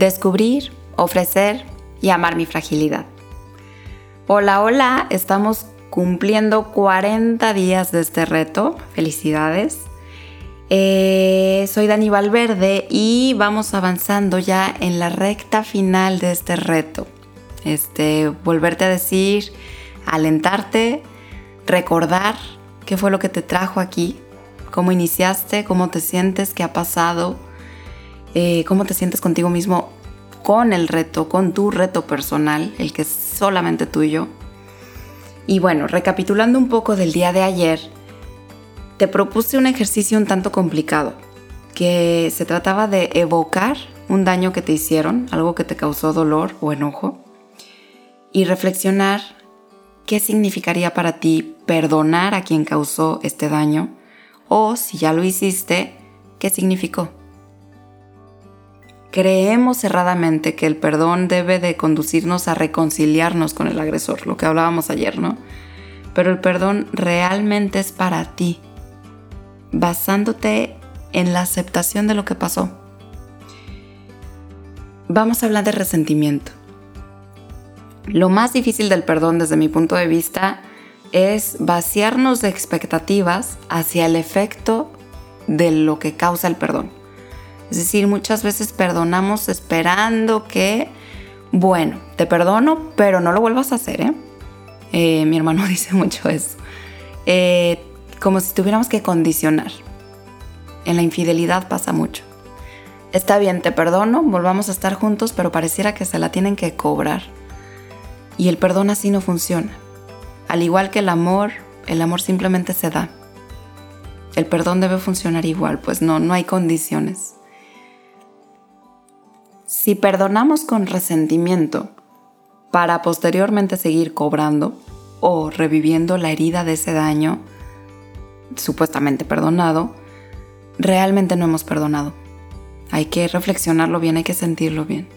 descubrir, ofrecer y amar mi fragilidad. Hola, hola, estamos cumpliendo 40 días de este reto. Felicidades. Eh, soy Dani Valverde y vamos avanzando ya en la recta final de este reto. Este, volverte a decir, alentarte, recordar qué fue lo que te trajo aquí, cómo iniciaste, cómo te sientes, qué ha pasado, eh, cómo te sientes contigo mismo con el reto, con tu reto personal, el que es solamente tuyo. Y bueno, recapitulando un poco del día de ayer, te propuse un ejercicio un tanto complicado, que se trataba de evocar un daño que te hicieron, algo que te causó dolor o enojo, y reflexionar qué significaría para ti perdonar a quien causó este daño, o si ya lo hiciste, qué significó. Creemos cerradamente que el perdón debe de conducirnos a reconciliarnos con el agresor, lo que hablábamos ayer, ¿no? Pero el perdón realmente es para ti, basándote en la aceptación de lo que pasó. Vamos a hablar de resentimiento. Lo más difícil del perdón desde mi punto de vista es vaciarnos de expectativas hacia el efecto de lo que causa el perdón. Es decir, muchas veces perdonamos esperando que, bueno, te perdono, pero no lo vuelvas a hacer, ¿eh? eh mi hermano dice mucho eso. Eh, como si tuviéramos que condicionar. En la infidelidad pasa mucho. Está bien, te perdono, volvamos a estar juntos, pero pareciera que se la tienen que cobrar. Y el perdón así no funciona. Al igual que el amor, el amor simplemente se da. El perdón debe funcionar igual, pues no, no hay condiciones. Si perdonamos con resentimiento para posteriormente seguir cobrando o reviviendo la herida de ese daño supuestamente perdonado, realmente no hemos perdonado. Hay que reflexionarlo bien, hay que sentirlo bien.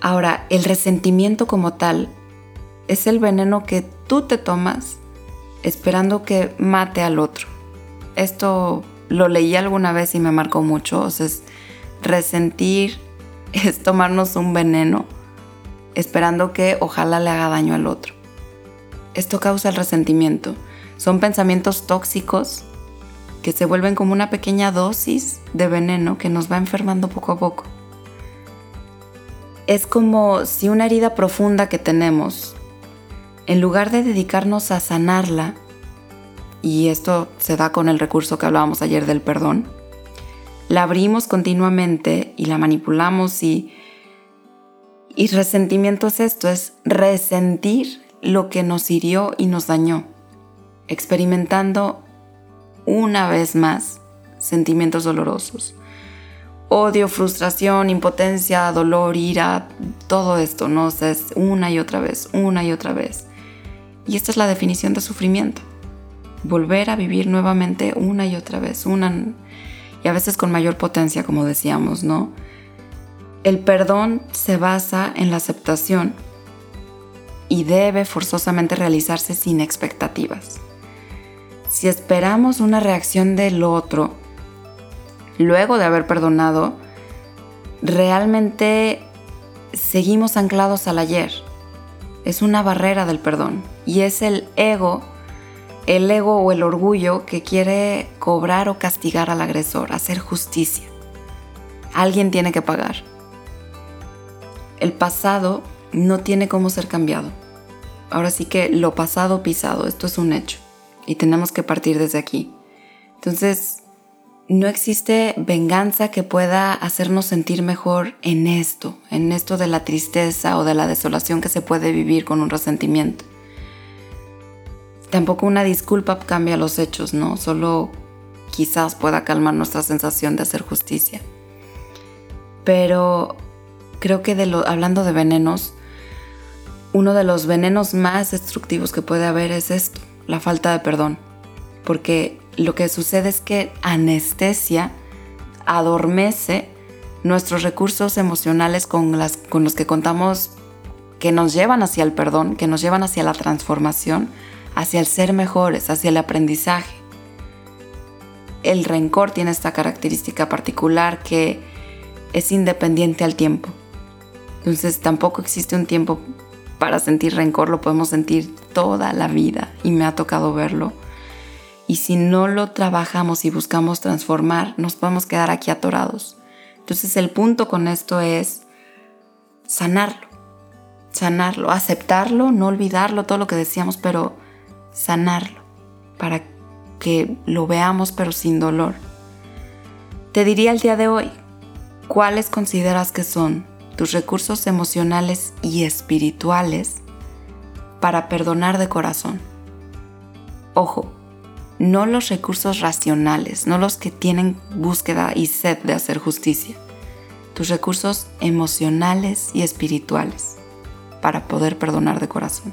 Ahora, el resentimiento como tal es el veneno que tú te tomas esperando que mate al otro. Esto lo leí alguna vez y me marcó mucho. O sea, es resentir es tomarnos un veneno esperando que ojalá le haga daño al otro. Esto causa el resentimiento. Son pensamientos tóxicos que se vuelven como una pequeña dosis de veneno que nos va enfermando poco a poco. Es como si una herida profunda que tenemos, en lugar de dedicarnos a sanarla, y esto se da con el recurso que hablábamos ayer del perdón, la abrimos continuamente y la manipulamos y, y resentimiento es esto, es resentir lo que nos hirió y nos dañó, experimentando una vez más sentimientos dolorosos. Odio, frustración, impotencia, dolor, ira, todo esto, ¿no? es una y otra vez, una y otra vez. Y esta es la definición de sufrimiento. Volver a vivir nuevamente una y otra vez, una y a veces con mayor potencia, como decíamos, ¿no? El perdón se basa en la aceptación y debe forzosamente realizarse sin expectativas. Si esperamos una reacción del otro luego de haber perdonado, realmente seguimos anclados al ayer. Es una barrera del perdón y es el ego el ego o el orgullo que quiere cobrar o castigar al agresor, hacer justicia. Alguien tiene que pagar. El pasado no tiene cómo ser cambiado. Ahora sí que lo pasado pisado, esto es un hecho y tenemos que partir desde aquí. Entonces, no existe venganza que pueda hacernos sentir mejor en esto, en esto de la tristeza o de la desolación que se puede vivir con un resentimiento tampoco una disculpa cambia los hechos, ¿no? Solo quizás pueda calmar nuestra sensación de hacer justicia. Pero creo que hablando de venenos, uno de los venenos más destructivos que puede haber es esto, la falta de perdón. Porque lo que sucede es que anestesia, adormece nuestros recursos emocionales con los que contamos que nos llevan hacia el perdón, que nos llevan hacia la transformación, hacia el ser mejores, hacia el aprendizaje. El rencor tiene esta característica particular que es independiente al tiempo. Entonces tampoco existe un tiempo para sentir rencor, lo podemos sentir toda la vida y me ha tocado verlo. Y si no lo trabajamos y buscamos transformar, nos podemos quedar aquí atorados. Entonces el punto con esto es sanarlo, sanarlo, aceptarlo, no olvidarlo, todo lo que decíamos, pero sanarlo para que lo veamos pero sin dolor. Te diría el día de hoy, ¿cuáles consideras que son tus recursos emocionales y espirituales para perdonar de corazón? Ojo, no los recursos racionales, no los que tienen búsqueda y sed de hacer justicia, tus recursos emocionales y espirituales para poder perdonar de corazón.